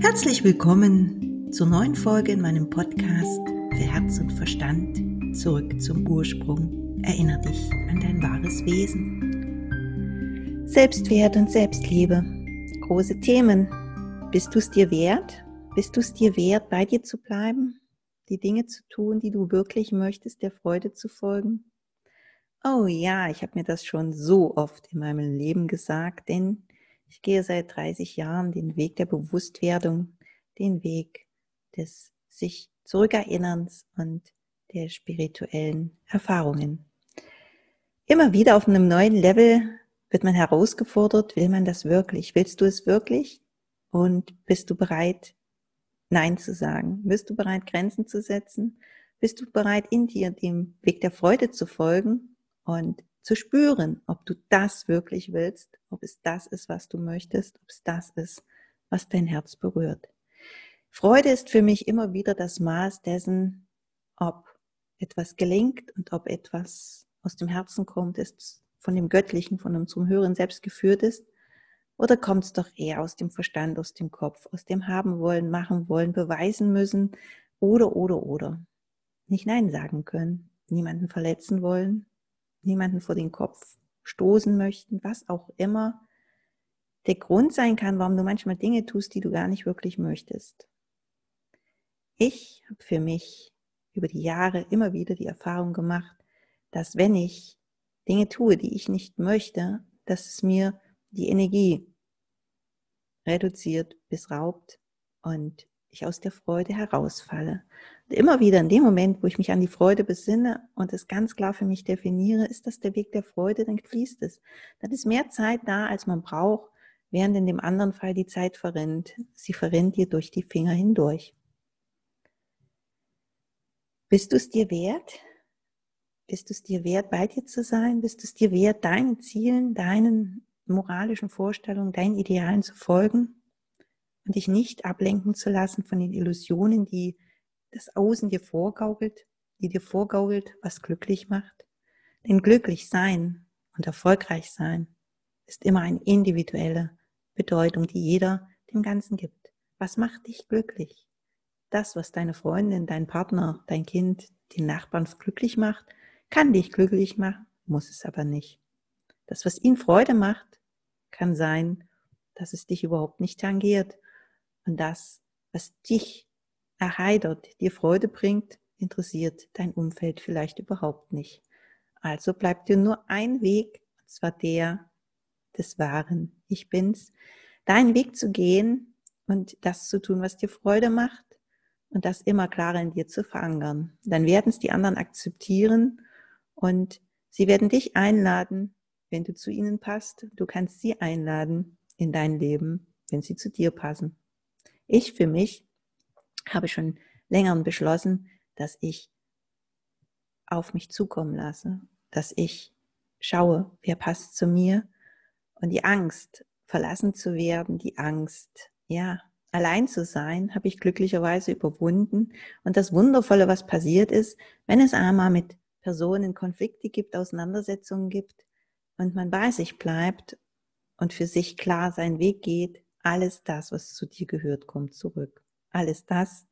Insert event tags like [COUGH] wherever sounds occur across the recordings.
Herzlich willkommen zur neuen Folge in meinem Podcast für Herz und Verstand. Zurück zum Ursprung. Erinner dich an dein wahres Wesen. Selbstwert und Selbstliebe. Große Themen. Bist du es dir wert? Bist du es dir wert, bei dir zu bleiben? Die Dinge zu tun, die du wirklich möchtest, der Freude zu folgen? Oh ja, ich habe mir das schon so oft in meinem Leben gesagt, denn ich gehe seit 30 Jahren den Weg der Bewusstwerdung, den Weg des sich Zurückerinnerns und der spirituellen Erfahrungen. Immer wieder auf einem neuen Level wird man herausgefordert, will man das wirklich? Willst du es wirklich? Und bist du bereit, Nein zu sagen? Bist du bereit, Grenzen zu setzen? Bist du bereit, in dir dem Weg der Freude zu folgen und zu spüren, ob du das wirklich willst, ob es das ist, was du möchtest, ob es das ist, was dein Herz berührt. Freude ist für mich immer wieder das Maß dessen, ob etwas gelingt und ob etwas aus dem Herzen kommt, ist von dem Göttlichen, von unserem höheren Selbst geführt ist, oder kommt es doch eher aus dem Verstand, aus dem Kopf, aus dem haben wollen, machen wollen, beweisen müssen, oder, oder, oder. Nicht Nein sagen können, niemanden verletzen wollen, niemanden vor den Kopf stoßen möchten, was auch immer der Grund sein kann, warum du manchmal Dinge tust, die du gar nicht wirklich möchtest. Ich habe für mich über die Jahre immer wieder die Erfahrung gemacht, dass wenn ich Dinge tue, die ich nicht möchte, dass es mir die Energie reduziert bis raubt und ich aus der Freude herausfalle. Und immer wieder in dem Moment, wo ich mich an die Freude besinne und es ganz klar für mich definiere, ist das der Weg der Freude, dann fließt es. Dann ist mehr Zeit da, als man braucht, während in dem anderen Fall die Zeit verrinnt. Sie verrinnt dir durch die Finger hindurch. Bist du es dir wert? Bist du es dir wert, bei dir zu sein? Bist du es dir wert, deinen Zielen, deinen moralischen Vorstellungen, deinen Idealen zu folgen? Und dich nicht ablenken zu lassen von den Illusionen, die das Außen dir vorgaukelt, die dir vorgaukelt, was glücklich macht. Denn glücklich sein und erfolgreich sein ist immer eine individuelle Bedeutung, die jeder dem Ganzen gibt. Was macht dich glücklich? Das, was deine Freundin, dein Partner, dein Kind, den Nachbarn glücklich macht, kann dich glücklich machen, muss es aber nicht. Das, was ihn Freude macht, kann sein, dass es dich überhaupt nicht tangiert und das, was dich erheitert, dir Freude bringt, interessiert dein Umfeld vielleicht überhaupt nicht. Also bleibt dir nur ein Weg, und zwar der des wahren Ich Bin's, deinen Weg zu gehen und das zu tun, was dir Freude macht und das immer klarer in dir zu verankern. Dann werden es die anderen akzeptieren und sie werden dich einladen, wenn du zu ihnen passt. Du kannst sie einladen in dein Leben, wenn sie zu dir passen. Ich für mich habe schon länger beschlossen, dass ich auf mich zukommen lasse, dass ich schaue, wer passt zu mir und die Angst, verlassen zu werden, die Angst, ja, allein zu sein, habe ich glücklicherweise überwunden. Und das Wundervolle, was passiert ist, wenn es einmal mit Personen Konflikte gibt, Auseinandersetzungen gibt und man bei sich bleibt und für sich klar seinen Weg geht, alles das, was zu dir gehört, kommt zurück. Alles das,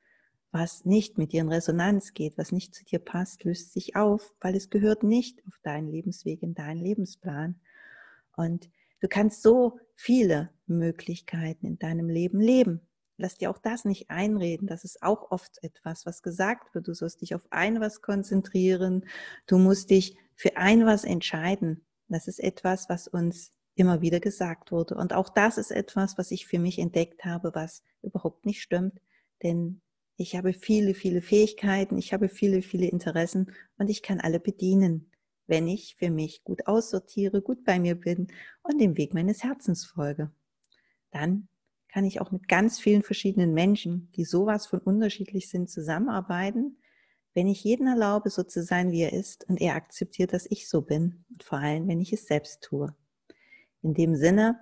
was nicht mit dir in Resonanz geht, was nicht zu dir passt, löst sich auf, weil es gehört nicht auf deinen Lebensweg, in deinen Lebensplan. Und du kannst so viele Möglichkeiten in deinem Leben leben. Lass dir auch das nicht einreden. Das ist auch oft etwas, was gesagt wird. Du sollst dich auf ein was konzentrieren. Du musst dich für ein was entscheiden. Das ist etwas, was uns immer wieder gesagt wurde. Und auch das ist etwas, was ich für mich entdeckt habe, was überhaupt nicht stimmt. Denn ich habe viele, viele Fähigkeiten, ich habe viele, viele Interessen und ich kann alle bedienen, wenn ich für mich gut aussortiere, gut bei mir bin und dem Weg meines Herzens folge. Dann kann ich auch mit ganz vielen verschiedenen Menschen, die sowas von unterschiedlich sind, zusammenarbeiten, wenn ich jeden erlaube, so zu sein, wie er ist und er akzeptiert, dass ich so bin und vor allem, wenn ich es selbst tue. In dem Sinne,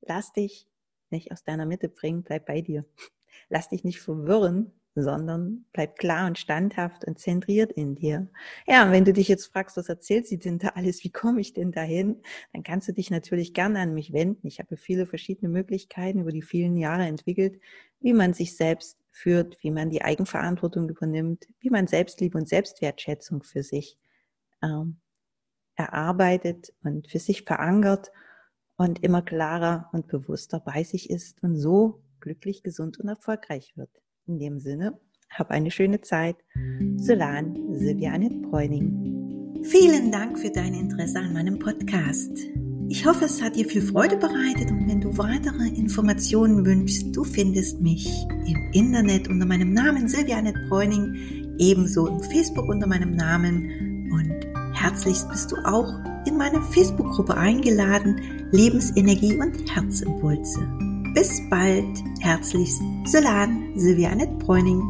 lass dich nicht aus deiner Mitte bringen, bleib bei dir. [LAUGHS] Lass dich nicht verwirren, sondern bleib klar und standhaft und zentriert in dir. Ja, und wenn du dich jetzt fragst, was erzählt sie denn da alles, wie komme ich denn dahin, dann kannst du dich natürlich gerne an mich wenden. Ich habe viele verschiedene Möglichkeiten über die vielen Jahre entwickelt, wie man sich selbst führt, wie man die Eigenverantwortung übernimmt, wie man Selbstliebe und Selbstwertschätzung für sich ähm, erarbeitet und für sich verankert und immer klarer und bewusster bei sich ist und so glücklich, gesund und erfolgreich wird. In dem Sinne, hab eine schöne Zeit. Solan, Silvia Bräuning. Vielen Dank für dein Interesse an meinem Podcast. Ich hoffe, es hat dir viel Freude bereitet und wenn du weitere Informationen wünschst, du findest mich im Internet unter meinem Namen Silvia Annette Bräuning, ebenso im Facebook unter meinem Namen und herzlichst bist du auch in meine Facebook-Gruppe eingeladen, Lebensenergie und Herzimpulse. Bis bald, herzlichst, Solan, Silvia Annette Bräuning.